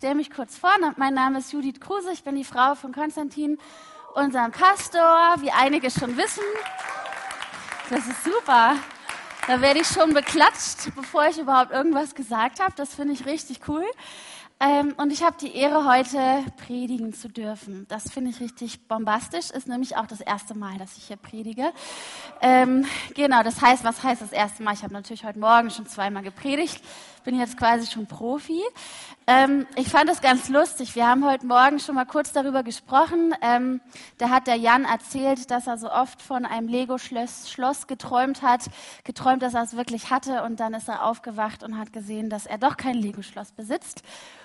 stelle mich kurz vor. Mein Name ist Judith Kruse. Ich bin die Frau von Konstantin, unserem Pastor, wie einige schon wissen. Das ist super. Da werde ich schon beklatscht, bevor ich überhaupt irgendwas gesagt habe. Das finde ich richtig cool. Ähm, und ich habe die Ehre, heute predigen zu dürfen. Das finde ich richtig bombastisch. Ist nämlich auch das erste Mal, dass ich hier predige. Ähm, genau, das heißt, was heißt das erste Mal? Ich habe natürlich heute Morgen schon zweimal gepredigt. Bin jetzt quasi schon Profi. Ähm, ich fand es ganz lustig. Wir haben heute Morgen schon mal kurz darüber gesprochen. Ähm, da hat der Jan erzählt, dass er so oft von einem Lego-Schloss Schloss geträumt hat, geträumt, dass er es wirklich hatte. Und dann ist er aufgewacht und hat gesehen, dass er doch kein Lego-Schloss besitzt.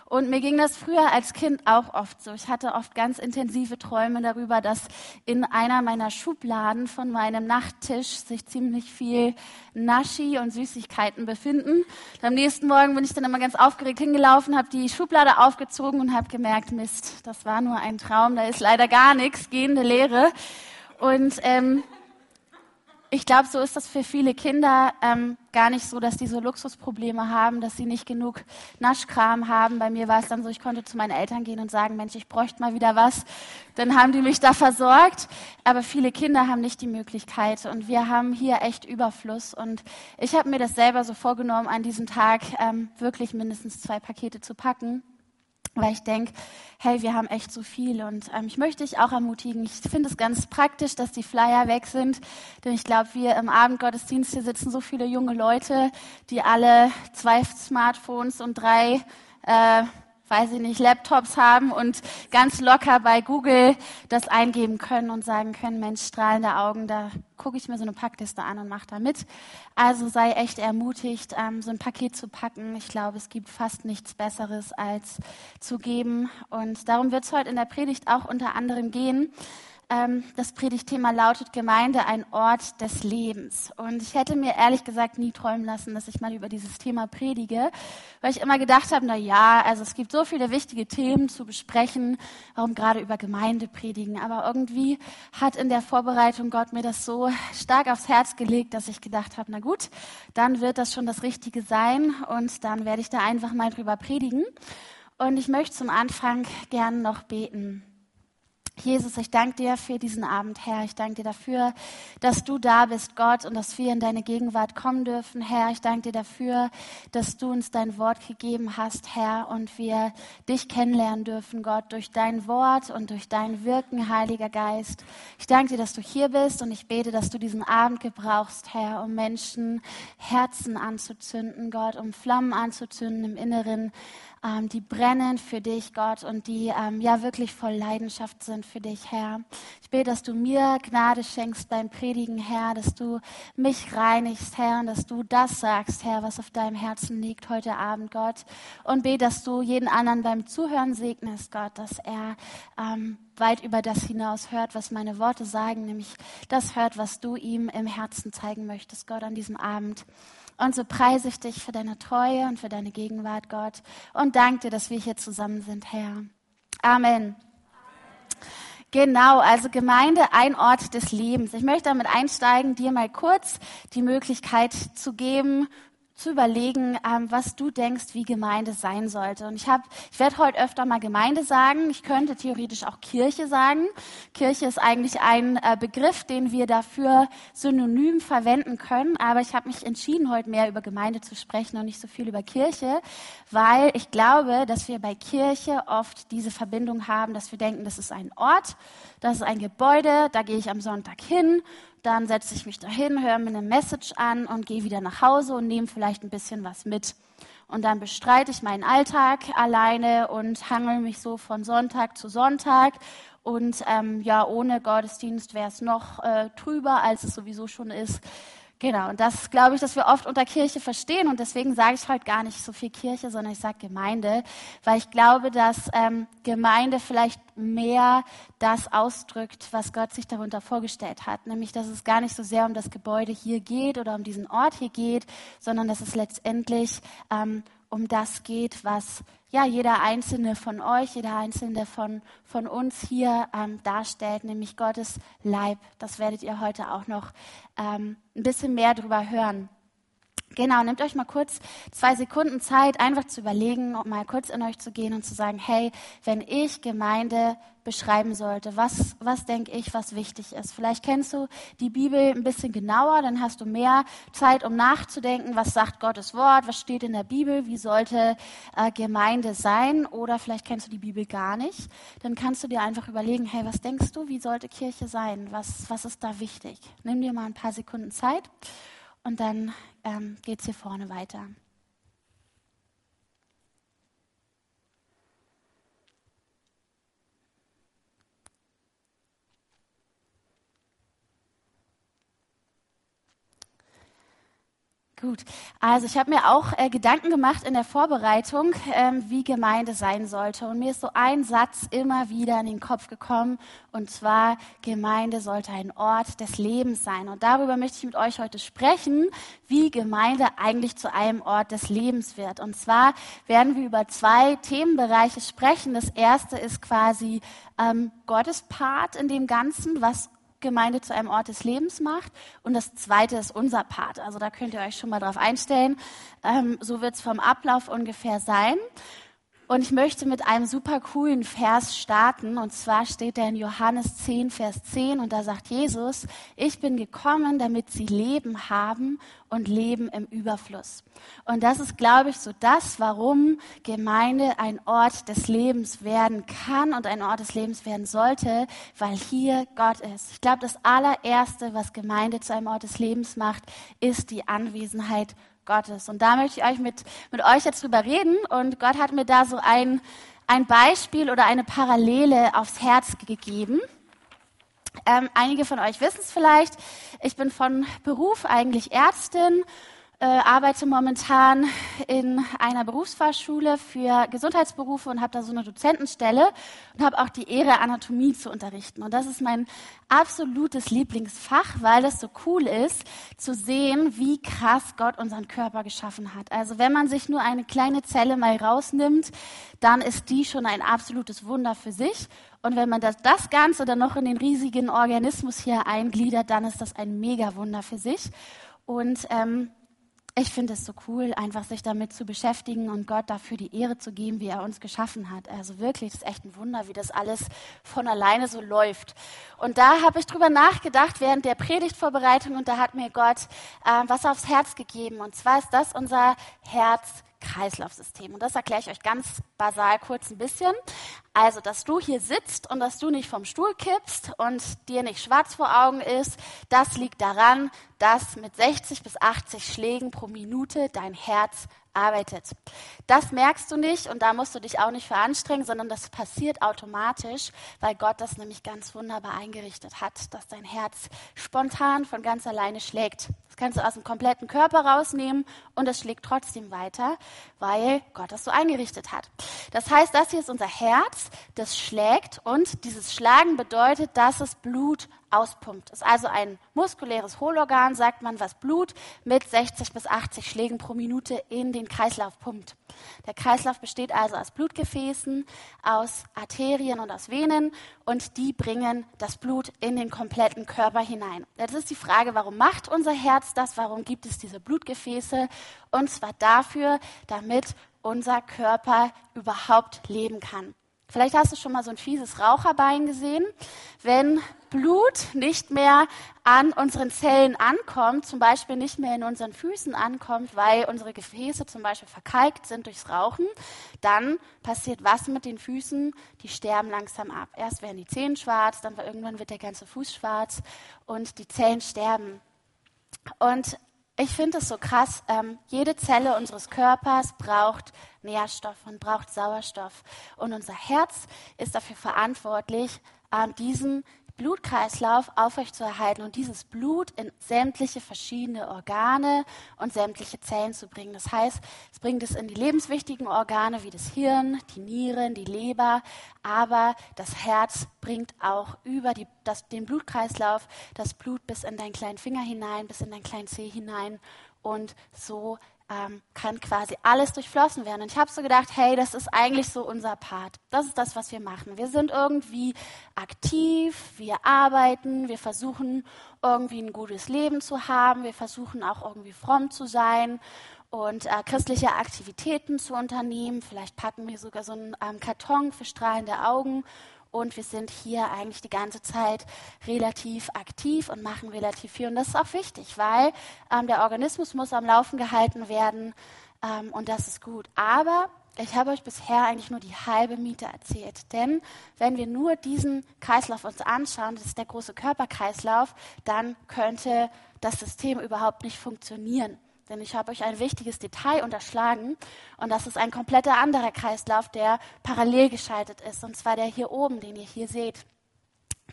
Und mir ging das früher als Kind auch oft so. Ich hatte oft ganz intensive Träume darüber, dass in einer meiner Schubladen von meinem Nachttisch sich ziemlich viel Naschi und Süßigkeiten befinden. Und am nächsten Morgen bin ich dann immer ganz aufgeregt hingelaufen, habe die Schublade aufgezogen und habe gemerkt, Mist, das war nur ein Traum, da ist leider gar nichts, gehende Leere. Und ähm, ich glaube, so ist das für viele Kinder ähm, gar nicht so, dass die so Luxusprobleme haben, dass sie nicht genug Naschkram haben. Bei mir war es dann so, ich konnte zu meinen Eltern gehen und sagen, Mensch, ich bräuchte mal wieder was. Dann haben die mich da versorgt. Aber viele Kinder haben nicht die Möglichkeit und wir haben hier echt Überfluss. Und ich habe mir das selber so vorgenommen, an diesem Tag ähm, wirklich mindestens zwei Pakete zu packen weil ich denke, hey, wir haben echt so viel und ähm, ich möchte dich auch ermutigen. Ich finde es ganz praktisch, dass die Flyer weg sind, denn ich glaube, wir im Abendgottesdienst hier sitzen so viele junge Leute, die alle zwei Smartphones und drei äh, weiß ich nicht, Laptops haben und ganz locker bei Google das eingeben können und sagen können, Mensch, strahlende Augen, da gucke ich mir so eine Packliste an und mache da mit. Also sei echt ermutigt, ähm, so ein Paket zu packen. Ich glaube, es gibt fast nichts Besseres als zu geben. Und darum wird es heute in der Predigt auch unter anderem gehen. Ähm, das Predigtthema lautet Gemeinde, ein Ort des Lebens. Und ich hätte mir ehrlich gesagt nie träumen lassen, dass ich mal über dieses Thema predige, weil ich immer gedacht habe, na ja, also es gibt so viele wichtige Themen zu besprechen, warum gerade über Gemeinde predigen. Aber irgendwie hat in der Vorbereitung Gott mir das so stark aufs Herz gelegt, dass ich gedacht habe, na gut, dann wird das schon das Richtige sein und dann werde ich da einfach mal drüber predigen. Und ich möchte zum Anfang gern noch beten. Jesus, ich danke dir für diesen Abend, Herr. Ich danke dir dafür, dass du da bist, Gott, und dass wir in deine Gegenwart kommen dürfen, Herr. Ich danke dir dafür, dass du uns dein Wort gegeben hast, Herr, und wir dich kennenlernen dürfen, Gott, durch dein Wort und durch dein Wirken, Heiliger Geist. Ich danke dir, dass du hier bist und ich bete, dass du diesen Abend gebrauchst, Herr, um Menschen Herzen anzuzünden, Gott, um Flammen anzuzünden im Inneren, ähm, die brennen für dich, Gott, und die ähm, ja wirklich voll Leidenschaft sind für dich, Herr. Ich bete, dass du mir Gnade schenkst beim Predigen, Herr, dass du mich reinigst, Herr, und dass du das sagst, Herr, was auf deinem Herzen liegt heute Abend, Gott. Und bete, dass du jeden anderen beim Zuhören segnest, Gott, dass er ähm, weit über das hinaus hört, was meine Worte sagen, nämlich das hört, was du ihm im Herzen zeigen möchtest, Gott, an diesem Abend. Und so preise ich dich für deine Treue und für deine Gegenwart, Gott. Und danke dir, dass wir hier zusammen sind, Herr. Amen. Genau, also Gemeinde, ein Ort des Lebens. Ich möchte damit einsteigen, dir mal kurz die Möglichkeit zu geben, zu überlegen, ähm, was du denkst, wie Gemeinde sein sollte. Und ich habe, ich werde heute öfter mal Gemeinde sagen. Ich könnte theoretisch auch Kirche sagen. Kirche ist eigentlich ein äh, Begriff, den wir dafür synonym verwenden können. Aber ich habe mich entschieden, heute mehr über Gemeinde zu sprechen und nicht so viel über Kirche, weil ich glaube, dass wir bei Kirche oft diese Verbindung haben, dass wir denken, das ist ein Ort, das ist ein Gebäude, da gehe ich am Sonntag hin dann setze ich mich dahin, höre mir eine Message an und gehe wieder nach Hause und nehme vielleicht ein bisschen was mit. Und dann bestreite ich meinen Alltag alleine und hangel mich so von Sonntag zu Sonntag. Und ähm, ja, ohne Gottesdienst wäre es noch äh, trüber, als es sowieso schon ist. Genau, und das glaube ich, dass wir oft unter Kirche verstehen. Und deswegen sage ich heute gar nicht so viel Kirche, sondern ich sage Gemeinde, weil ich glaube, dass ähm, Gemeinde vielleicht mehr das ausdrückt, was Gott sich darunter vorgestellt hat, nämlich dass es gar nicht so sehr um das Gebäude hier geht oder um diesen Ort hier geht, sondern dass es letztendlich ähm, um das geht, was ja jeder einzelne von euch, jeder einzelne von, von uns hier ähm, darstellt, nämlich Gottes Leib. Das werdet ihr heute auch noch ähm, ein bisschen mehr darüber hören. Genau, nehmt euch mal kurz zwei Sekunden Zeit, einfach zu überlegen, mal kurz in euch zu gehen und zu sagen, hey, wenn ich Gemeinde beschreiben sollte, was, was denke ich, was wichtig ist. Vielleicht kennst du die Bibel ein bisschen genauer, dann hast du mehr Zeit, um nachzudenken, was sagt Gottes Wort, was steht in der Bibel, wie sollte äh, Gemeinde sein oder vielleicht kennst du die Bibel gar nicht. Dann kannst du dir einfach überlegen, hey, was denkst du, wie sollte Kirche sein, was, was ist da wichtig. Nimm dir mal ein paar Sekunden Zeit und dann ähm, geht es hier vorne weiter. Gut, also ich habe mir auch äh, Gedanken gemacht in der Vorbereitung, ähm, wie Gemeinde sein sollte. Und mir ist so ein Satz immer wieder in den Kopf gekommen, und zwar, Gemeinde sollte ein Ort des Lebens sein. Und darüber möchte ich mit euch heute sprechen, wie Gemeinde eigentlich zu einem Ort des Lebens wird. Und zwar werden wir über zwei Themenbereiche sprechen. Das erste ist quasi ähm, Gottes Part in dem Ganzen, was Gemeinde zu einem Ort des Lebens macht. Und das zweite ist unser Part. Also da könnt ihr euch schon mal drauf einstellen. Ähm, so wird es vom Ablauf ungefähr sein. Und ich möchte mit einem super coolen Vers starten. Und zwar steht er in Johannes 10, Vers 10. Und da sagt Jesus, ich bin gekommen, damit sie Leben haben und Leben im Überfluss. Und das ist, glaube ich, so das, warum Gemeinde ein Ort des Lebens werden kann und ein Ort des Lebens werden sollte, weil hier Gott ist. Ich glaube, das allererste, was Gemeinde zu einem Ort des Lebens macht, ist die Anwesenheit Gottes. Und da möchte ich euch mit, mit euch jetzt drüber reden. Und Gott hat mir da so ein, ein Beispiel oder eine Parallele aufs Herz gegeben. Ähm, einige von euch wissen es vielleicht. Ich bin von Beruf eigentlich Ärztin äh, arbeite momentan in einer Berufsfahrschule für Gesundheitsberufe und habe da so eine Dozentenstelle und habe auch die Ehre, Anatomie zu unterrichten. Und das ist mein absolutes Lieblingsfach, weil es so cool ist, zu sehen, wie krass Gott unseren Körper geschaffen hat. Also wenn man sich nur eine kleine Zelle mal rausnimmt, dann ist die schon ein absolutes Wunder für sich. Und wenn man das, das Ganze dann noch in den riesigen Organismus hier eingliedert, dann ist das ein Mega-Wunder für sich. Und ähm, ich finde es so cool, einfach sich damit zu beschäftigen und Gott dafür die Ehre zu geben, wie er uns geschaffen hat. Also wirklich, das ist echt ein Wunder, wie das alles von alleine so läuft. Und da habe ich drüber nachgedacht während der Predigtvorbereitung und da hat mir Gott äh, was aufs Herz gegeben. Und zwar ist das unser Herz Kreislaufsystem. Und das erkläre ich euch ganz basal kurz ein bisschen. Also, dass du hier sitzt und dass du nicht vom Stuhl kippst und dir nicht schwarz vor Augen ist, das liegt daran, dass mit 60 bis 80 Schlägen pro Minute dein Herz arbeitet. Das merkst du nicht und da musst du dich auch nicht für anstrengen, sondern das passiert automatisch, weil Gott das nämlich ganz wunderbar eingerichtet hat, dass dein Herz spontan von ganz alleine schlägt. Das kannst du aus dem kompletten Körper rausnehmen und es schlägt trotzdem weiter, weil Gott das so eingerichtet hat. Das heißt, das hier ist unser Herz, das schlägt und dieses Schlagen bedeutet, dass es Blut auspumpt. Ist also ein muskuläres Hohlorgan, sagt man, was Blut mit 60 bis 80 Schlägen pro Minute in den Kreislauf pumpt. Der Kreislauf besteht also aus Blutgefäßen, aus Arterien und aus Venen und die bringen das Blut in den kompletten Körper hinein. Jetzt ist die Frage, warum macht unser Herz das? Warum gibt es diese Blutgefäße? Und zwar dafür, damit unser Körper überhaupt leben kann. Vielleicht hast du schon mal so ein fieses Raucherbein gesehen. Wenn Blut nicht mehr an unseren Zellen ankommt, zum Beispiel nicht mehr in unseren Füßen ankommt, weil unsere Gefäße zum Beispiel verkalkt sind durchs Rauchen, dann passiert was mit den Füßen? Die sterben langsam ab. Erst werden die Zehen schwarz, dann irgendwann wird der ganze Fuß schwarz und die Zellen sterben. Und ich finde es so krass, ähm, jede Zelle unseres Körpers braucht Nährstoff und braucht Sauerstoff. Und unser Herz ist dafür verantwortlich, ähm, diesen Blutkreislauf aufrechtzuerhalten und dieses Blut in sämtliche verschiedene Organe und sämtliche Zellen zu bringen. Das heißt, es bringt es in die lebenswichtigen Organe wie das Hirn, die Nieren, die Leber, aber das Herz bringt auch über die, das, den Blutkreislauf das Blut bis in deinen kleinen Finger hinein, bis in deinen kleinen Zeh hinein und so ähm, kann quasi alles durchflossen werden. Und ich habe so gedacht, hey, das ist eigentlich so unser Part. Das ist das, was wir machen. Wir sind irgendwie aktiv, wir arbeiten, wir versuchen irgendwie ein gutes Leben zu haben, wir versuchen auch irgendwie fromm zu sein und äh, christliche Aktivitäten zu unternehmen. Vielleicht packen wir sogar so einen ähm, Karton für strahlende Augen und wir sind hier eigentlich die ganze Zeit relativ aktiv und machen relativ viel. Und das ist auch wichtig, weil ähm, der Organismus muss am Laufen gehalten werden ähm, und das ist gut. Aber ich habe euch bisher eigentlich nur die halbe Miete erzählt. Denn wenn wir nur diesen Kreislauf uns anschauen, das ist der große Körperkreislauf, dann könnte das System überhaupt nicht funktionieren. Denn ich habe euch ein wichtiges Detail unterschlagen und das ist ein kompletter anderer Kreislauf, der parallel geschaltet ist. Und zwar der hier oben, den ihr hier seht.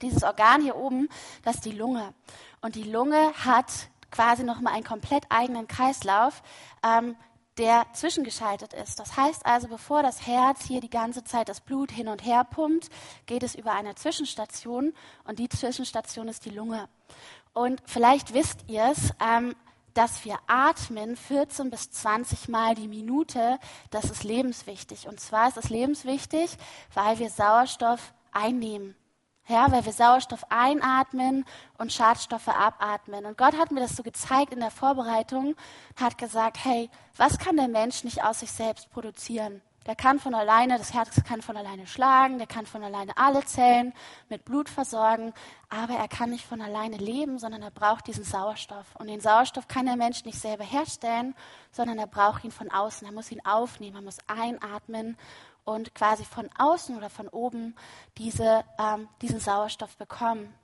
Dieses Organ hier oben, das ist die Lunge. Und die Lunge hat quasi nochmal einen komplett eigenen Kreislauf, ähm, der zwischengeschaltet ist. Das heißt also, bevor das Herz hier die ganze Zeit das Blut hin und her pumpt, geht es über eine Zwischenstation und die Zwischenstation ist die Lunge. Und vielleicht wisst ihr es, ähm, dass wir atmen 14 bis 20 Mal die Minute, das ist lebenswichtig. Und zwar ist es lebenswichtig, weil wir Sauerstoff einnehmen. Ja, weil wir Sauerstoff einatmen und Schadstoffe abatmen. Und Gott hat mir das so gezeigt in der Vorbereitung, hat gesagt, hey, was kann der Mensch nicht aus sich selbst produzieren? Der kann von alleine, das Herz kann von alleine schlagen, der kann von alleine alle Zellen mit Blut versorgen, aber er kann nicht von alleine leben, sondern er braucht diesen Sauerstoff. Und den Sauerstoff kann der Mensch nicht selber herstellen, sondern er braucht ihn von außen. Er muss ihn aufnehmen, er muss einatmen und quasi von außen oder von oben diese, ähm, diesen Sauerstoff bekommen.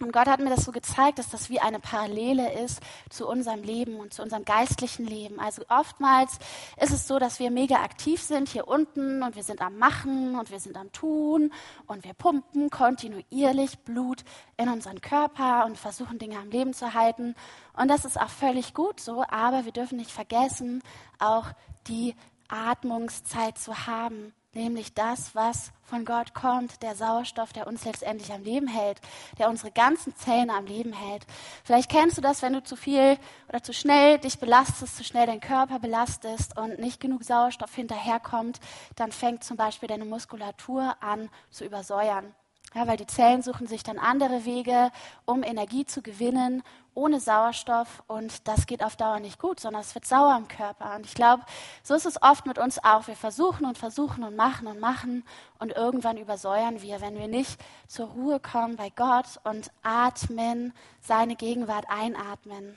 Und Gott hat mir das so gezeigt, dass das wie eine Parallele ist zu unserem Leben und zu unserem geistlichen Leben. Also oftmals ist es so, dass wir mega aktiv sind hier unten und wir sind am Machen und wir sind am Tun und wir pumpen kontinuierlich Blut in unseren Körper und versuchen Dinge am Leben zu halten. Und das ist auch völlig gut so, aber wir dürfen nicht vergessen, auch die Atmungszeit zu haben nämlich das, was von Gott kommt, der Sauerstoff, der uns letztendlich am Leben hält, der unsere ganzen Zellen am Leben hält. Vielleicht kennst du das, wenn du zu viel oder zu schnell dich belastest, zu schnell deinen Körper belastest und nicht genug Sauerstoff hinterherkommt, dann fängt zum Beispiel deine Muskulatur an zu übersäuern. Ja, weil die Zellen suchen sich dann andere Wege, um Energie zu gewinnen, ohne Sauerstoff. Und das geht auf Dauer nicht gut, sondern es wird sauer im Körper. Und ich glaube, so ist es oft mit uns auch. Wir versuchen und versuchen und machen und machen. Und irgendwann übersäuern wir, wenn wir nicht zur Ruhe kommen bei Gott und atmen, seine Gegenwart einatmen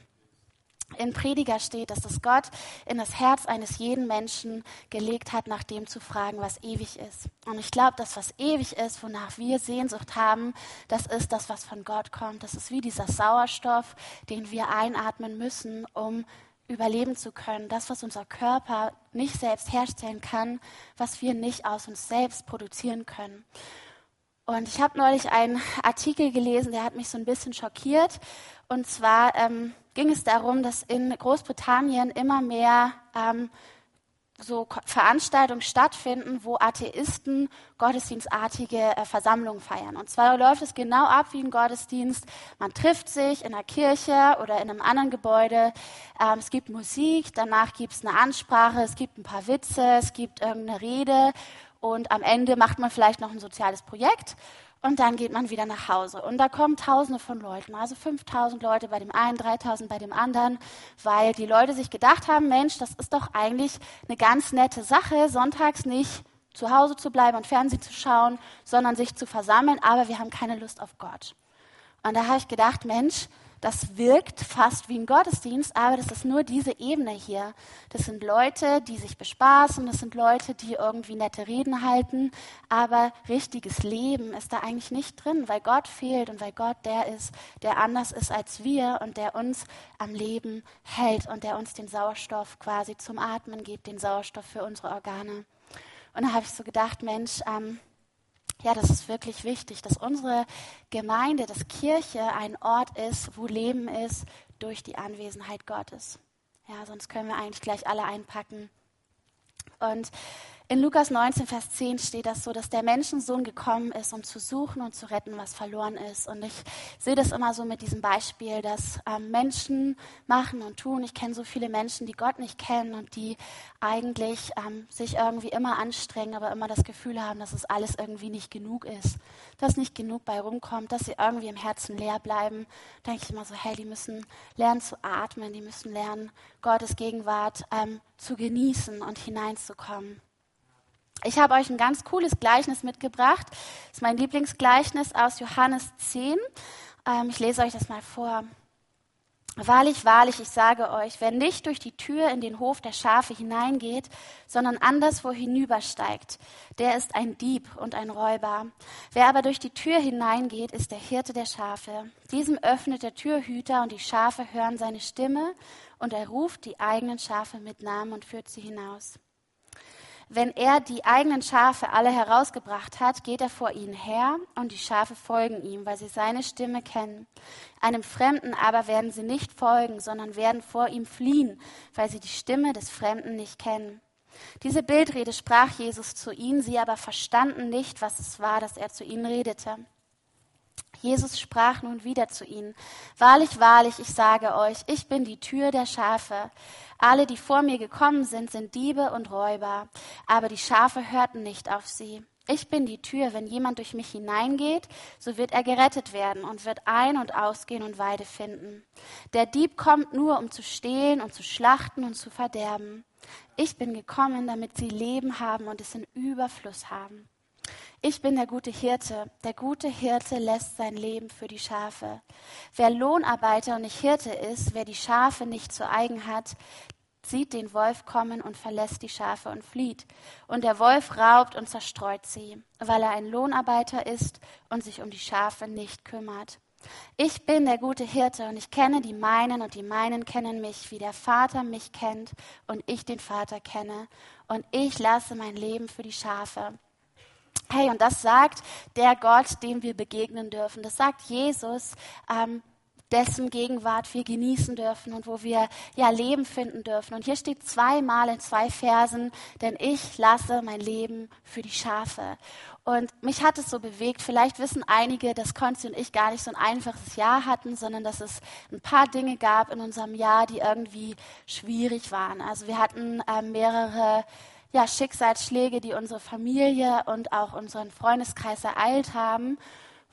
in Prediger steht, dass das Gott in das Herz eines jeden Menschen gelegt hat, nach dem zu fragen, was ewig ist. Und ich glaube, das, was ewig ist, wonach wir Sehnsucht haben, das ist das, was von Gott kommt. Das ist wie dieser Sauerstoff, den wir einatmen müssen, um überleben zu können. Das, was unser Körper nicht selbst herstellen kann, was wir nicht aus uns selbst produzieren können. Und ich habe neulich einen Artikel gelesen, der hat mich so ein bisschen schockiert. Und zwar ähm, ging es darum, dass in Großbritannien immer mehr ähm, so Veranstaltungen stattfinden, wo Atheisten gottesdienstartige äh, Versammlungen feiern. Und zwar läuft es genau ab wie ein Gottesdienst. Man trifft sich in einer Kirche oder in einem anderen Gebäude. Ähm, es gibt Musik, danach gibt es eine Ansprache, es gibt ein paar Witze, es gibt irgendeine Rede und am Ende macht man vielleicht noch ein soziales Projekt und dann geht man wieder nach Hause. Und da kommen Tausende von Leuten, also 5000 Leute bei dem einen, 3000 bei dem anderen, weil die Leute sich gedacht haben, Mensch, das ist doch eigentlich eine ganz nette Sache, sonntags nicht zu Hause zu bleiben und Fernsehen zu schauen, sondern sich zu versammeln, aber wir haben keine Lust auf Gott. Und da habe ich gedacht, Mensch, das wirkt fast wie ein Gottesdienst, aber das ist nur diese Ebene hier. Das sind Leute, die sich bespaßen, das sind Leute, die irgendwie nette Reden halten, aber richtiges Leben ist da eigentlich nicht drin, weil Gott fehlt und weil Gott der ist, der anders ist als wir und der uns am Leben hält und der uns den Sauerstoff quasi zum Atmen gibt, den Sauerstoff für unsere Organe. Und da habe ich so gedacht, Mensch, ähm, ja, das ist wirklich wichtig, dass unsere Gemeinde, dass Kirche ein Ort ist, wo Leben ist durch die Anwesenheit Gottes. Ja, sonst können wir eigentlich gleich alle einpacken. Und In Lukas 19, Vers 10 steht das so, dass der Menschensohn gekommen ist, um zu suchen und zu retten, was verloren ist. Und ich sehe das immer so mit diesem Beispiel, dass ähm, Menschen machen und tun. Ich kenne so viele Menschen, die Gott nicht kennen und die eigentlich ähm, sich irgendwie immer anstrengen, aber immer das Gefühl haben, dass es alles irgendwie nicht genug ist, dass nicht genug bei rumkommt, dass sie irgendwie im Herzen leer bleiben. Da denke ich immer so, hey, die müssen lernen zu atmen, die müssen lernen, Gottes Gegenwart ähm, zu genießen und hineinzukommen. Ich habe euch ein ganz cooles Gleichnis mitgebracht. Das ist mein Lieblingsgleichnis aus Johannes 10. Ähm, ich lese euch das mal vor. Wahrlich, wahrlich, ich sage euch, wer nicht durch die Tür in den Hof der Schafe hineingeht, sondern anderswo hinübersteigt, der ist ein Dieb und ein Räuber. Wer aber durch die Tür hineingeht, ist der Hirte der Schafe. Diesem öffnet der Türhüter und die Schafe hören seine Stimme und er ruft die eigenen Schafe mit Namen und führt sie hinaus. Wenn er die eigenen Schafe alle herausgebracht hat, geht er vor ihnen her und die Schafe folgen ihm, weil sie seine Stimme kennen. Einem Fremden aber werden sie nicht folgen, sondern werden vor ihm fliehen, weil sie die Stimme des Fremden nicht kennen. Diese Bildrede sprach Jesus zu ihnen, sie aber verstanden nicht, was es war, dass er zu ihnen redete. Jesus sprach nun wieder zu ihnen, Wahrlich, wahrlich, ich sage euch, ich bin die Tür der Schafe. Alle, die vor mir gekommen sind, sind Diebe und Räuber, aber die Schafe hörten nicht auf sie. Ich bin die Tür, wenn jemand durch mich hineingeht, so wird er gerettet werden und wird ein- und ausgehen und Weide finden. Der Dieb kommt nur, um zu stehlen und zu schlachten und zu verderben. Ich bin gekommen, damit sie Leben haben und es in Überfluss haben. Ich bin der gute Hirte. Der gute Hirte lässt sein Leben für die Schafe. Wer Lohnarbeiter und nicht Hirte ist, wer die Schafe nicht zu eigen hat, sieht den Wolf kommen und verlässt die Schafe und flieht. Und der Wolf raubt und zerstreut sie, weil er ein Lohnarbeiter ist und sich um die Schafe nicht kümmert. Ich bin der gute Hirte und ich kenne die meinen und die meinen kennen mich, wie der Vater mich kennt und ich den Vater kenne. Und ich lasse mein Leben für die Schafe. Hey, und das sagt der Gott, dem wir begegnen dürfen. Das sagt Jesus, ähm, dessen Gegenwart wir genießen dürfen und wo wir ja Leben finden dürfen. Und hier steht zweimal in zwei Versen, denn ich lasse mein Leben für die Schafe. Und mich hat es so bewegt. Vielleicht wissen einige, dass Konzi und ich gar nicht so ein einfaches Jahr hatten, sondern dass es ein paar Dinge gab in unserem Jahr, die irgendwie schwierig waren. Also wir hatten äh, mehrere ja, Schicksalsschläge, die unsere Familie und auch unseren Freundeskreis ereilt haben,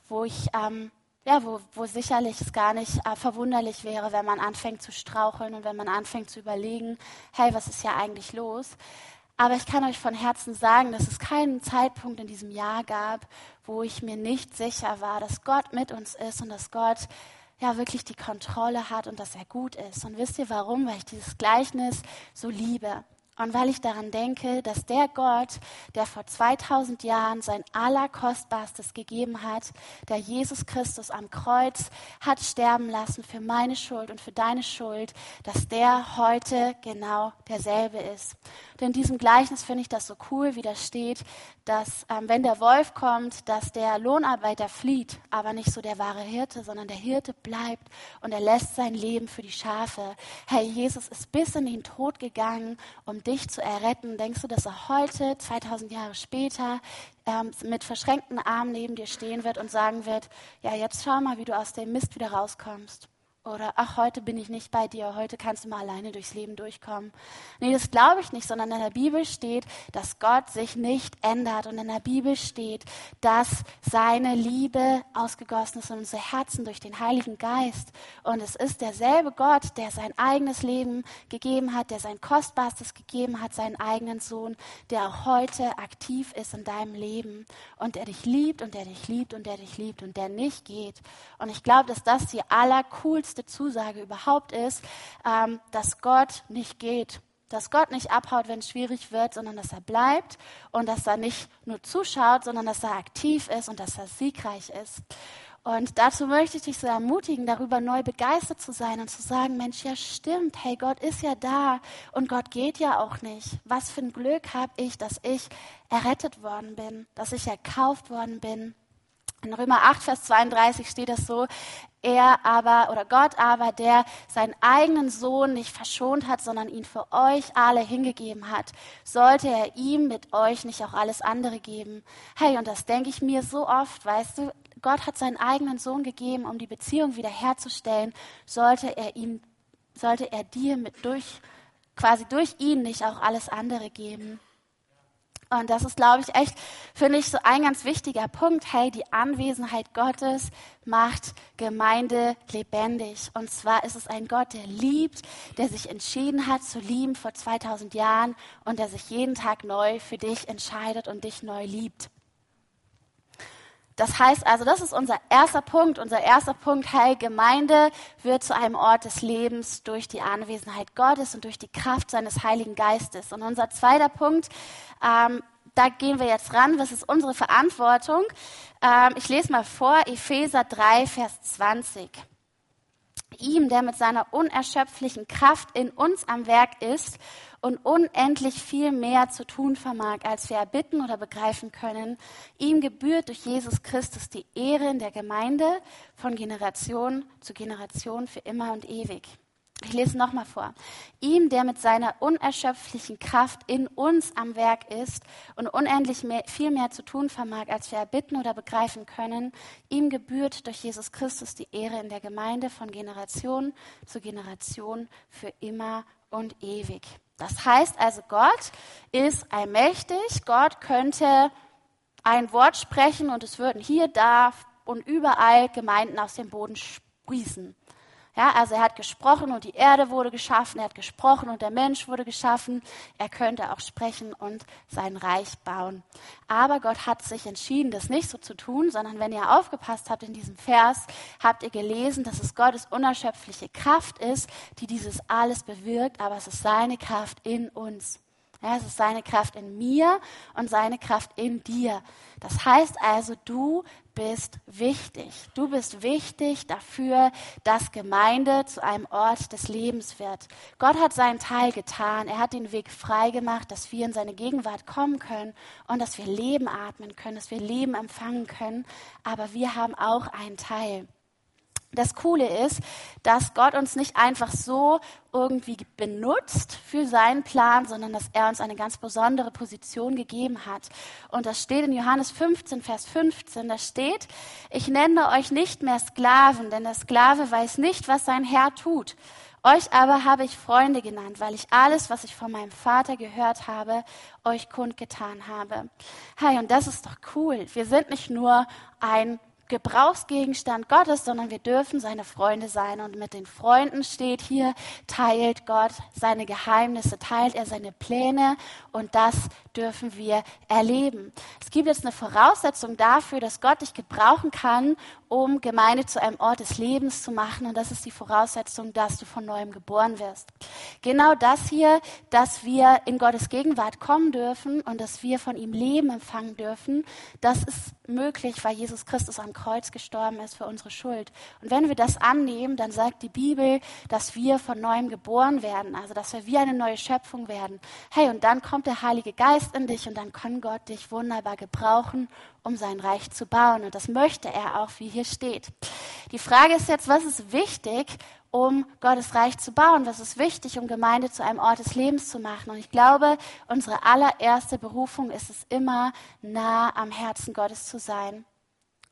wo ich ähm, ja, wo, wo sicherlich es gar nicht äh, verwunderlich wäre, wenn man anfängt zu straucheln und wenn man anfängt zu überlegen, hey, was ist ja eigentlich los? Aber ich kann euch von Herzen sagen, dass es keinen Zeitpunkt in diesem Jahr gab, wo ich mir nicht sicher war, dass Gott mit uns ist und dass Gott ja wirklich die Kontrolle hat und dass er gut ist. Und wisst ihr warum? Weil ich dieses Gleichnis so liebe. Und weil ich daran denke, dass der Gott, der vor 2000 Jahren sein Allerkostbarstes gegeben hat, der Jesus Christus am Kreuz hat sterben lassen für meine Schuld und für deine Schuld, dass der heute genau derselbe ist. Denn in diesem Gleichnis finde ich das so cool, wie da steht, dass ähm, wenn der Wolf kommt, dass der Lohnarbeiter flieht, aber nicht so der wahre Hirte, sondern der Hirte bleibt und er lässt sein Leben für die Schafe. Hey, Jesus ist bis in den Tod gegangen, um dich zu erretten. Denkst du, dass er heute, 2000 Jahre später, ähm, mit verschränkten Armen neben dir stehen wird und sagen wird, ja, jetzt schau mal, wie du aus dem Mist wieder rauskommst? Oder, ach, heute bin ich nicht bei dir, heute kannst du mal alleine durchs Leben durchkommen. Nee, das glaube ich nicht, sondern in der Bibel steht, dass Gott sich nicht ändert. Und in der Bibel steht, dass seine Liebe ausgegossen ist in unsere Herzen durch den Heiligen Geist. Und es ist derselbe Gott, der sein eigenes Leben gegeben hat, der sein Kostbarstes gegeben hat, seinen eigenen Sohn, der auch heute aktiv ist in deinem Leben und der dich liebt und der dich liebt und der dich liebt und der nicht geht. Und ich glaube, dass das die allercoolste wichtigste Zusage überhaupt ist, ähm, dass Gott nicht geht. Dass Gott nicht abhaut, wenn es schwierig wird, sondern dass er bleibt und dass er nicht nur zuschaut, sondern dass er aktiv ist und dass er siegreich ist. Und dazu möchte ich dich so ermutigen, darüber neu begeistert zu sein und zu sagen, Mensch, ja stimmt, hey, Gott ist ja da und Gott geht ja auch nicht. Was für ein Glück habe ich, dass ich errettet worden bin, dass ich erkauft worden bin In Römer 8, Vers 32 steht das so, er aber oder Gott aber, der seinen eigenen Sohn nicht verschont hat, sondern ihn für euch alle hingegeben hat, sollte er ihm mit euch nicht auch alles andere geben. Hey, und das denke ich mir so oft, weißt du, Gott hat seinen eigenen Sohn gegeben, um die Beziehung wiederherzustellen, sollte er ihm, sollte er dir mit durch, quasi durch ihn nicht auch alles andere geben. Und das ist, glaube ich, echt, finde ich, so ein ganz wichtiger Punkt. Hey, die Anwesenheit Gottes macht Gemeinde lebendig. Und zwar ist es ein Gott, der liebt, der sich entschieden hat zu lieben vor 2000 Jahren und der sich jeden Tag neu für dich entscheidet und dich neu liebt. Das heißt also, das ist unser erster Punkt. Unser erster Punkt, hey, Gemeinde wird zu einem Ort des Lebens durch die Anwesenheit Gottes und durch die Kraft seines Heiligen Geistes. Und unser zweiter Punkt, ähm, da gehen wir jetzt ran, was ist unsere Verantwortung? Ähm, ich lese mal vor, Epheser 3, Vers 20 ihm, der mit seiner unerschöpflichen Kraft in uns am Werk ist und unendlich viel mehr zu tun vermag, als wir erbitten oder begreifen können. Ihm gebührt durch Jesus Christus die Ehre in der Gemeinde von Generation zu Generation für immer und ewig. Ich lese nochmal vor. Ihm, der mit seiner unerschöpflichen Kraft in uns am Werk ist und unendlich mehr, viel mehr zu tun vermag, als wir erbitten oder begreifen können, ihm gebührt durch Jesus Christus die Ehre in der Gemeinde von Generation zu Generation für immer und ewig. Das heißt also, Gott ist allmächtig. Gott könnte ein Wort sprechen und es würden hier, da und überall Gemeinden aus dem Boden sprießen. Ja, also er hat gesprochen und die Erde wurde geschaffen, er hat gesprochen und der Mensch wurde geschaffen. Er könnte auch sprechen und sein Reich bauen. Aber Gott hat sich entschieden, das nicht so zu tun, sondern wenn ihr aufgepasst habt in diesem Vers, habt ihr gelesen, dass es Gottes unerschöpfliche Kraft ist, die dieses alles bewirkt, aber es ist seine Kraft in uns. Ja, es ist seine Kraft in mir und seine Kraft in dir. Das heißt also, du bist wichtig. Du bist wichtig dafür, dass Gemeinde zu einem Ort des Lebens wird. Gott hat seinen Teil getan. Er hat den Weg frei gemacht, dass wir in seine Gegenwart kommen können und dass wir Leben atmen können, dass wir Leben empfangen können. Aber wir haben auch einen Teil. Das Coole ist, dass Gott uns nicht einfach so irgendwie benutzt für seinen Plan, sondern dass er uns eine ganz besondere Position gegeben hat. Und das steht in Johannes 15, Vers 15, da steht, ich nenne euch nicht mehr Sklaven, denn der Sklave weiß nicht, was sein Herr tut. Euch aber habe ich Freunde genannt, weil ich alles, was ich von meinem Vater gehört habe, euch kundgetan habe. Hey, und das ist doch cool. Wir sind nicht nur ein Gebrauchsgegenstand Gottes, sondern wir dürfen seine Freunde sein. Und mit den Freunden steht hier, teilt Gott seine Geheimnisse, teilt er seine Pläne und das dürfen wir erleben. Es gibt jetzt eine Voraussetzung dafür, dass Gott dich gebrauchen kann, um Gemeinde zu einem Ort des Lebens zu machen. Und das ist die Voraussetzung, dass du von neuem geboren wirst. Genau das hier, dass wir in Gottes Gegenwart kommen dürfen und dass wir von ihm Leben empfangen dürfen, das ist möglich, weil Jesus Christus am Kreuz gestorben ist für unsere Schuld. Und wenn wir das annehmen, dann sagt die Bibel, dass wir von neuem geboren werden, also dass wir wie eine neue Schöpfung werden. Hey, und dann kommt der Heilige Geist in dich und dann kann Gott dich wunderbar gebrauchen, um sein Reich zu bauen. Und das möchte er auch, wie hier steht. Die Frage ist jetzt, was ist wichtig, um Gottes Reich zu bauen? Was ist wichtig, um Gemeinde zu einem Ort des Lebens zu machen? Und ich glaube, unsere allererste Berufung ist es immer, nah am Herzen Gottes zu sein.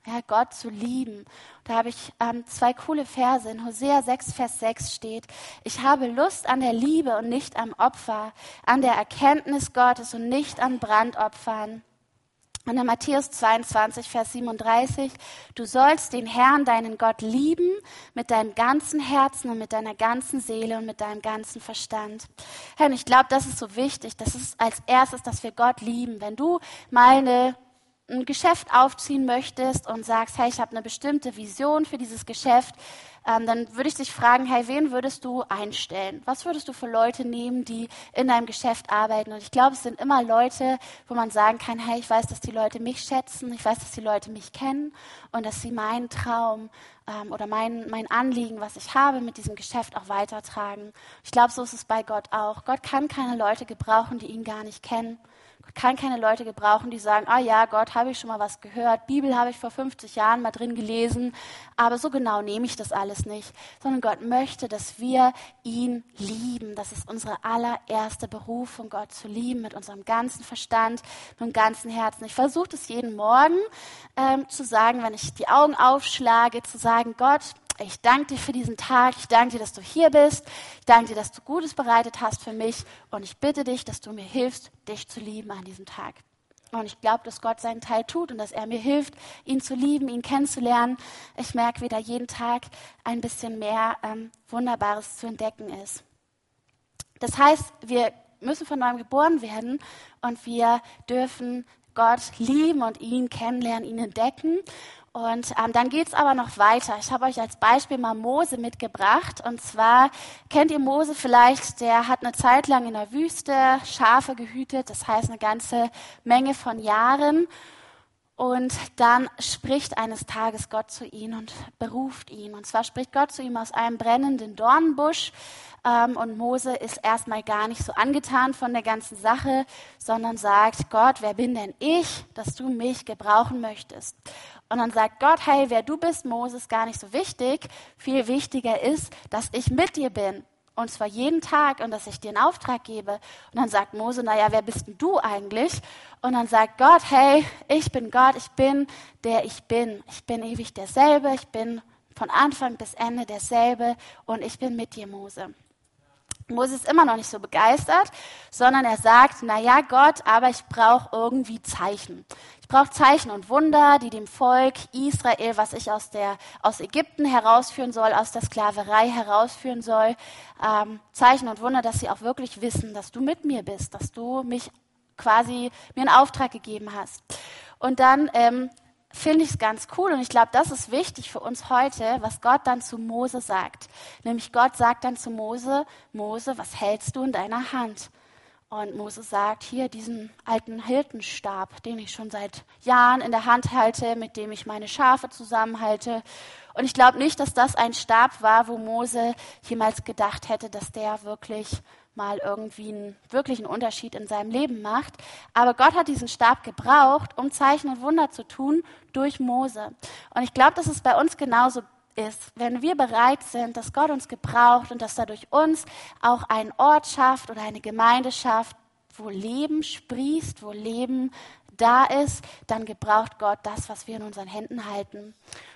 Ja, Gott zu lieben. Da habe ich ähm, zwei coole Verse. In Hosea 6, Vers 6 steht, ich habe Lust an der Liebe und nicht am Opfer, an der Erkenntnis Gottes und nicht an Brandopfern. Und in Matthäus 22, Vers 37, du sollst den Herrn, deinen Gott, lieben mit deinem ganzen Herzen und mit deiner ganzen Seele und mit deinem ganzen Verstand. Herr, ich glaube, das ist so wichtig. Das ist als erstes, dass wir Gott lieben. Wenn du mal eine ein Geschäft aufziehen möchtest und sagst, hey, ich habe eine bestimmte Vision für dieses Geschäft, ähm, dann würde ich dich fragen, hey, wen würdest du einstellen? Was würdest du für Leute nehmen, die in deinem Geschäft arbeiten? Und ich glaube, es sind immer Leute, wo man sagen kann, hey, ich weiß, dass die Leute mich schätzen, ich weiß, dass die Leute mich kennen und dass sie meinen Traum ähm, oder mein, mein Anliegen, was ich habe, mit diesem Geschäft auch weitertragen. Ich glaube, so ist es bei Gott auch. Gott kann keine Leute gebrauchen, die ihn gar nicht kennen. Kann keine Leute gebrauchen, die sagen, ah ja, Gott, habe ich schon mal was gehört, Bibel habe ich vor 50 Jahren mal drin gelesen, aber so genau nehme ich das alles nicht, sondern Gott möchte, dass wir ihn lieben. Das ist unsere allererste Berufung, Gott zu lieben mit unserem ganzen Verstand, mit dem ganzen Herzen. Ich versuche das jeden Morgen ähm, zu sagen, wenn ich die Augen aufschlage, zu sagen, Gott, ich danke dir für diesen Tag. Ich danke dir, dass du hier bist. Ich danke dir, dass du Gutes bereitet hast für mich. Und ich bitte dich, dass du mir hilfst, dich zu lieben an diesem Tag. Und ich glaube, dass Gott seinen Teil tut und dass er mir hilft, ihn zu lieben, ihn kennenzulernen. Ich merke, wie da jeden Tag ein bisschen mehr ähm, Wunderbares zu entdecken ist. Das heißt, wir müssen von neuem geboren werden und wir dürfen Gott lieben und ihn kennenlernen, ihn entdecken. Und ähm, dann geht's aber noch weiter. Ich habe euch als Beispiel mal Mose mitgebracht. Und zwar kennt ihr Mose vielleicht, der hat eine Zeit lang in der Wüste Schafe gehütet, das heißt eine ganze Menge von Jahren. Und dann spricht eines Tages Gott zu ihm und beruft ihn. Und zwar spricht Gott zu ihm aus einem brennenden Dornbusch. Ähm, und Mose ist erstmal gar nicht so angetan von der ganzen Sache, sondern sagt, Gott, wer bin denn ich, dass du mich gebrauchen möchtest? Und dann sagt Gott, hey, wer du bist, Moses, gar nicht so wichtig. Viel wichtiger ist, dass ich mit dir bin. Und zwar jeden Tag und dass ich dir einen Auftrag gebe. Und dann sagt Mose, naja, wer bist denn du eigentlich? Und dann sagt Gott, hey, ich bin Gott, ich bin der ich bin. Ich bin ewig derselbe, ich bin von Anfang bis Ende derselbe und ich bin mit dir, Mose. Mose ist immer noch nicht so begeistert, sondern er sagt, na ja, Gott, aber ich brauche irgendwie Zeichen. Ich brauche Zeichen und Wunder, die dem Volk Israel, was ich aus der aus Ägypten herausführen soll, aus der Sklaverei herausführen soll, ähm, Zeichen und Wunder, dass sie auch wirklich wissen, dass du mit mir bist, dass du mich quasi mir einen Auftrag gegeben hast. Und dann ähm, finde ich es ganz cool und ich glaube, das ist wichtig für uns heute, was Gott dann zu Mose sagt. Nämlich Gott sagt dann zu Mose, Mose, was hältst du in deiner Hand? Und Mose sagt, hier diesen alten Hirtenstab, den ich schon seit Jahren in der Hand halte, mit dem ich meine Schafe zusammenhalte. Und ich glaube nicht, dass das ein Stab war, wo Mose jemals gedacht hätte, dass der wirklich mal irgendwie einen wirklichen Unterschied in seinem Leben macht. Aber Gott hat diesen Stab gebraucht, um Zeichen und Wunder zu tun durch Mose. Und ich glaube, dass es bei uns genauso ist, wenn wir bereit sind, dass Gott uns gebraucht und dass dadurch uns auch ein Ort schafft oder eine Gemeinde schafft, wo Leben sprießt, wo Leben da ist, dann gebraucht Gott das, was wir in unseren Händen halten.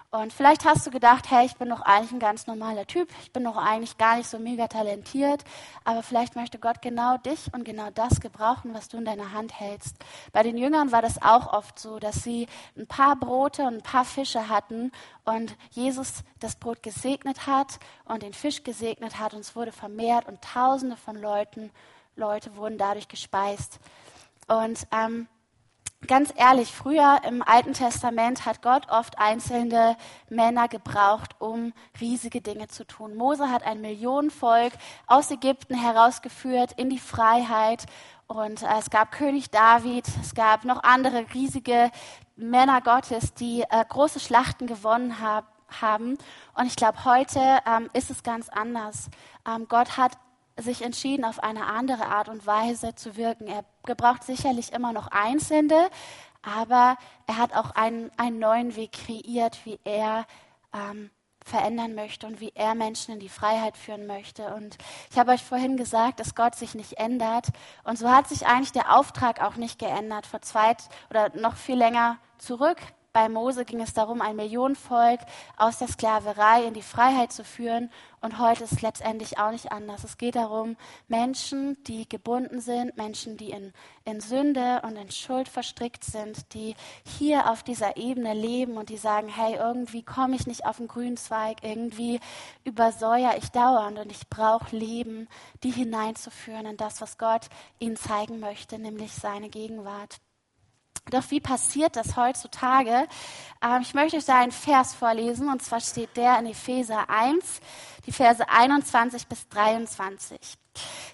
Und vielleicht hast du gedacht, hey, ich bin doch eigentlich ein ganz normaler Typ, ich bin doch eigentlich gar nicht so mega talentiert, aber vielleicht möchte Gott genau dich und genau das gebrauchen, was du in deiner Hand hältst. Bei den Jüngern war das auch oft so, dass sie ein paar Brote und ein paar Fische hatten und Jesus das Brot gesegnet hat und den Fisch gesegnet hat und es wurde vermehrt und Tausende von Leuten, Leute wurden dadurch gespeist. Und ähm, Ganz ehrlich, früher im Alten Testament hat Gott oft einzelne Männer gebraucht, um riesige Dinge zu tun. Mose hat ein Millionenvolk aus Ägypten herausgeführt in die Freiheit. Und äh, es gab König David, es gab noch andere riesige Männer Gottes, die äh, große Schlachten gewonnen haben haben. Und ich glaube, heute ähm, ist es ganz anders. Ähm, Gott hat sich entschieden, auf eine andere Art und Weise zu wirken. Er gebraucht sicherlich immer noch Einzelne, aber er hat auch einen, einen neuen Weg kreiert, wie er ähm, verändern möchte und wie er Menschen in die Freiheit führen möchte. Und ich habe euch vorhin gesagt, dass Gott sich nicht ändert. Und so hat sich eigentlich der Auftrag auch nicht geändert. Vor zwei oder noch viel länger zurück bei Mose ging es darum, ein Millionenvolk aus der Sklaverei in die Freiheit zu führen. Und heute ist es letztendlich auch nicht anders. Es geht darum, Menschen, die gebunden sind, Menschen, die in, in Sünde und in Schuld verstrickt sind, die hier auf dieser Ebene leben und die sagen, hey, irgendwie komme ich nicht auf den grünen Zweig, irgendwie übersäuere ich dauernd und ich brauche Leben, die hineinzuführen in das, was Gott ihnen zeigen möchte, nämlich seine Gegenwart. Doch wie passiert das heutzutage? Ähm, ich möchte euch da einen Vers vorlesen, und zwar steht der in Epheser 1, die Verse 21 bis 23.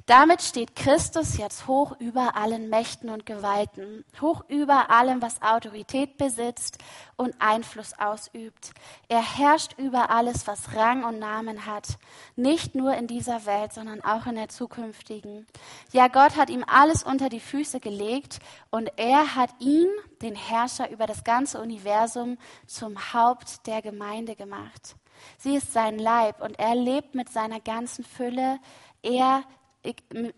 Damit steht Christus jetzt hoch über allen Mächten und Gewalten, hoch über allem, was Autorität besitzt und Einfluss ausübt. Er herrscht über alles, was Rang und Namen hat, nicht nur in dieser Welt, sondern auch in der zukünftigen. Ja, Gott hat ihm alles unter die Füße gelegt und er hat ihn, den Herrscher über das ganze Universum, zum Haupt der Gemeinde gemacht. Sie ist sein Leib und er lebt mit seiner ganzen Fülle. Er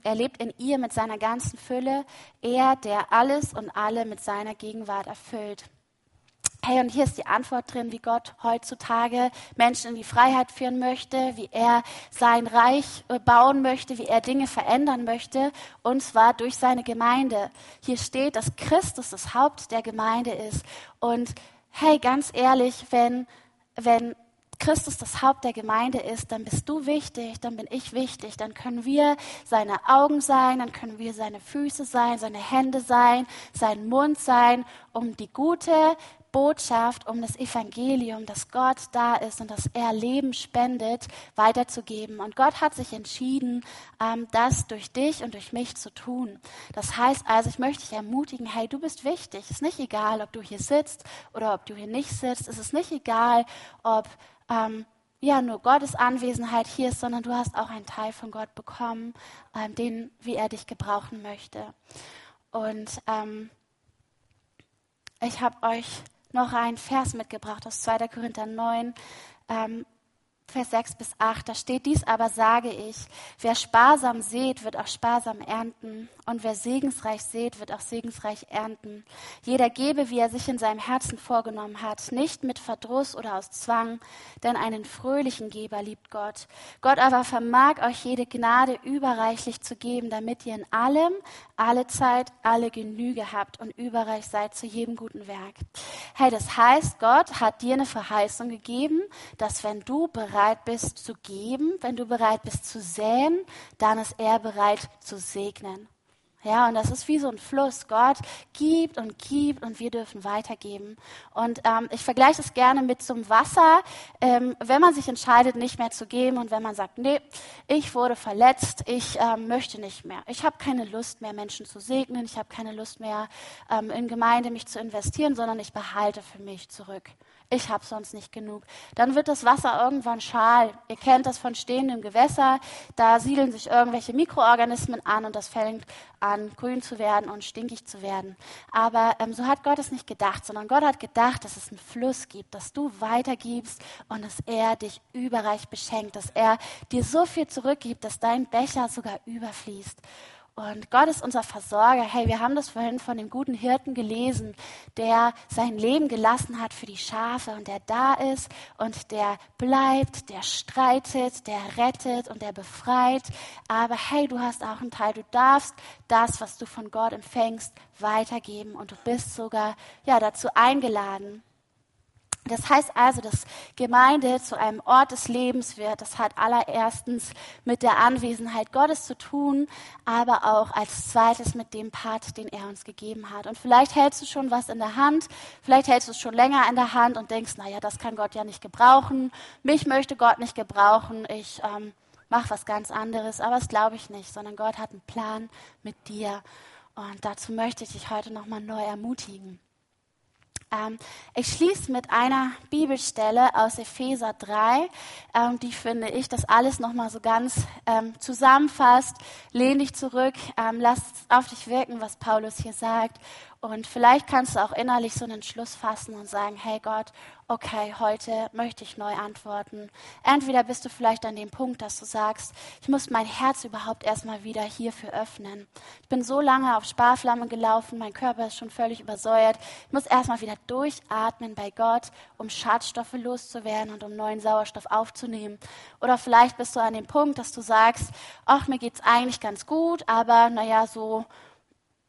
er lebt in ihr mit seiner ganzen Fülle, er, der alles und alle mit seiner Gegenwart erfüllt. Hey, und hier ist die Antwort drin, wie Gott heutzutage Menschen in die Freiheit führen möchte, wie er sein Reich äh, bauen möchte, wie er Dinge verändern möchte, und zwar durch seine Gemeinde. Hier steht, dass Christus das Haupt der Gemeinde ist. Und hey, ganz ehrlich, wenn, wenn Christus das Haupt der Gemeinde ist, dann bist du wichtig, dann bin ich wichtig, dann können wir seine Augen sein, dann können wir seine Füße sein, seine Hände sein, sein Mund sein, um die gute Botschaft, um das Evangelium, dass Gott da ist und dass er Leben spendet, weiterzugeben. Und Gott hat sich entschieden, ähm, das durch dich und durch mich zu tun. Das heißt also, ich möchte dich ermutigen, hey, du bist wichtig. Es ist nicht egal, ob du hier sitzt oder ob du hier nicht sitzt. Es ist nicht egal, ob ähm, ja nur Gottes Anwesenheit hier ist, sondern du hast auch einen Teil von Gott bekommen, ähm, den, wie er dich gebrauchen möchte. Und ähm, ich habe euch noch einen Vers mitgebracht aus 2. Korinther 9. Ähm, Vers 6 bis 8, da steht dies aber sage ich, wer sparsam sät, wird auch sparsam ernten und wer segensreich sät, wird auch segensreich ernten. Jeder gebe, wie er sich in seinem Herzen vorgenommen hat, nicht mit Verdruss oder aus Zwang, denn einen fröhlichen Geber liebt Gott. Gott aber vermag euch jede Gnade überreichlich zu geben, damit ihr in allem, alle Zeit, alle Genüge habt und überreich seid zu jedem guten Werk. Hey, das heißt, Gott hat dir eine Verheißung gegeben, dass wenn du bereit bist zu geben, wenn du bereit bist zu säen, dann ist er bereit zu segnen. Ja, und das ist wie so ein Fluss. Gott gibt und gibt und wir dürfen weitergeben. Und ähm, ich vergleiche es gerne mit zum Wasser. Ähm, wenn man sich entscheidet, nicht mehr zu geben und wenn man sagt, nee, ich wurde verletzt, ich ähm, möchte nicht mehr. Ich habe keine Lust mehr, Menschen zu segnen. Ich habe keine Lust mehr, ähm, in Gemeinde mich zu investieren, sondern ich behalte für mich zurück ich habe sonst nicht genug. Dann wird das Wasser irgendwann schal. Ihr kennt das von stehendem Gewässer. Da siedeln sich irgendwelche Mikroorganismen an und das fängt an, grün zu werden und stinkig zu werden. Aber ähm, so hat Gott es nicht gedacht, sondern Gott hat gedacht, dass es einen Fluss gibt, dass du weitergibst und dass er dich überreich beschenkt, dass er dir so viel zurückgibt, dass dein Becher sogar überfließt. Und Gott ist unser Versorger. Hey, wir haben das vorhin von dem guten Hirten gelesen, der sein Leben gelassen hat für die Schafe und der da ist und der bleibt, der streitet, der rettet und der befreit. Aber hey, du hast auch einen Teil. Du darfst das, was du von Gott empfängst, weitergeben und du bist sogar ja dazu eingeladen. Das heißt also, dass Gemeinde zu einem Ort des Lebens wird. Das hat allererstens mit der Anwesenheit Gottes zu tun, aber auch als zweites mit dem Part, den er uns gegeben hat. Und vielleicht hältst du schon was in der Hand, vielleicht hältst du es schon länger in der Hand und denkst, naja, das kann Gott ja nicht gebrauchen. Mich möchte Gott nicht gebrauchen. Ich ähm, mache was ganz anderes. Aber das glaube ich nicht, sondern Gott hat einen Plan mit dir. Und dazu möchte ich dich heute nochmal neu ermutigen. Ähm, ich schließe mit einer Bibelstelle aus Epheser 3, ähm, die finde ich, das alles nochmal so ganz ähm, zusammenfasst. Lehn dich zurück, lass auf dich wirken, was Paulus hier sagt. Und vielleicht kannst du auch innerlich so einen Entschluss fassen und sagen, hey Gott, okay, heute möchte ich neu antworten. Entweder bist du vielleicht an dem Punkt, dass du sagst, ich muss mein Herz überhaupt erstmal wieder hierfür öffnen. Ich bin so lange auf Sparflamme gelaufen, mein Körper ist schon völlig übersäuert. Ich muss erstmal wieder durchatmen bei Gott, um Schadstoffe loszuwerden und um neuen Sauerstoff aufzunehmen. Oder vielleicht bist du an dem Punkt, dass du sagst, ach, mir geht's eigentlich ganz gut, aber naja, so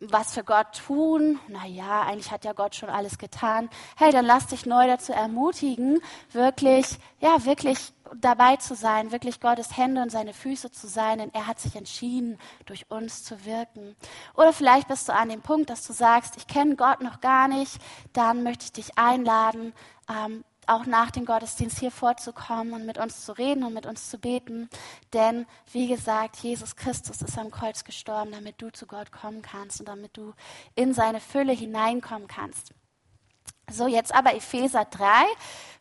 was für Gott tun? Naja, eigentlich hat ja Gott schon alles getan. Hey, dann lass dich neu dazu ermutigen, wirklich, ja, wirklich dabei zu sein, wirklich Gottes Hände und seine Füße zu sein, denn er hat sich entschieden, durch uns zu wirken. Oder vielleicht bist du an dem Punkt, dass du sagst, ich kenne Gott noch gar nicht, dann möchte ich dich einladen, ähm, auch nach dem Gottesdienst hier vorzukommen und mit uns zu reden und mit uns zu beten. Denn, wie gesagt, Jesus Christus ist am Kreuz gestorben, damit du zu Gott kommen kannst und damit du in seine Fülle hineinkommen kannst. So, jetzt aber Epheser 3,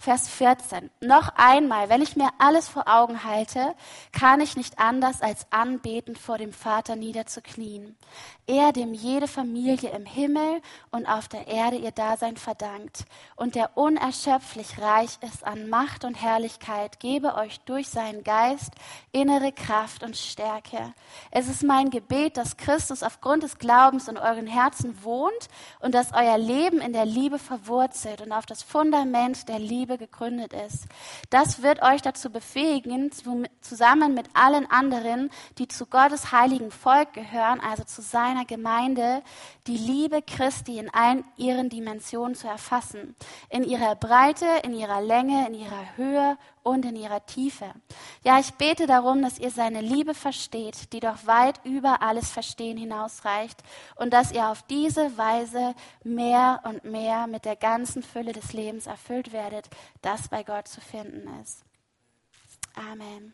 Vers 14. Noch einmal, wenn ich mir alles vor Augen halte, kann ich nicht anders als anbeten vor dem Vater niederzuknien. Er, dem jede Familie im Himmel und auf der Erde ihr Dasein verdankt und der unerschöpflich reich ist an Macht und Herrlichkeit, gebe euch durch seinen Geist innere Kraft und Stärke. Es ist mein Gebet, dass Christus aufgrund des Glaubens in euren Herzen wohnt und dass euer Leben in der Liebe verwurzelt und auf das Fundament der Liebe Liebe gegründet ist. Das wird euch dazu befähigen, zusammen mit allen anderen, die zu Gottes heiligen Volk gehören, also zu seiner Gemeinde, die Liebe Christi in allen ihren Dimensionen zu erfassen. In ihrer Breite, in ihrer Länge, in ihrer Höhe und in ihrer Tiefe. Ja, ich bete darum, dass ihr seine Liebe versteht, die doch weit über alles Verstehen hinausreicht und dass ihr auf diese Weise mehr und mehr mit der ganzen Fülle des Lebens erfüllt werdet, das bei Gott zu finden ist. Amen.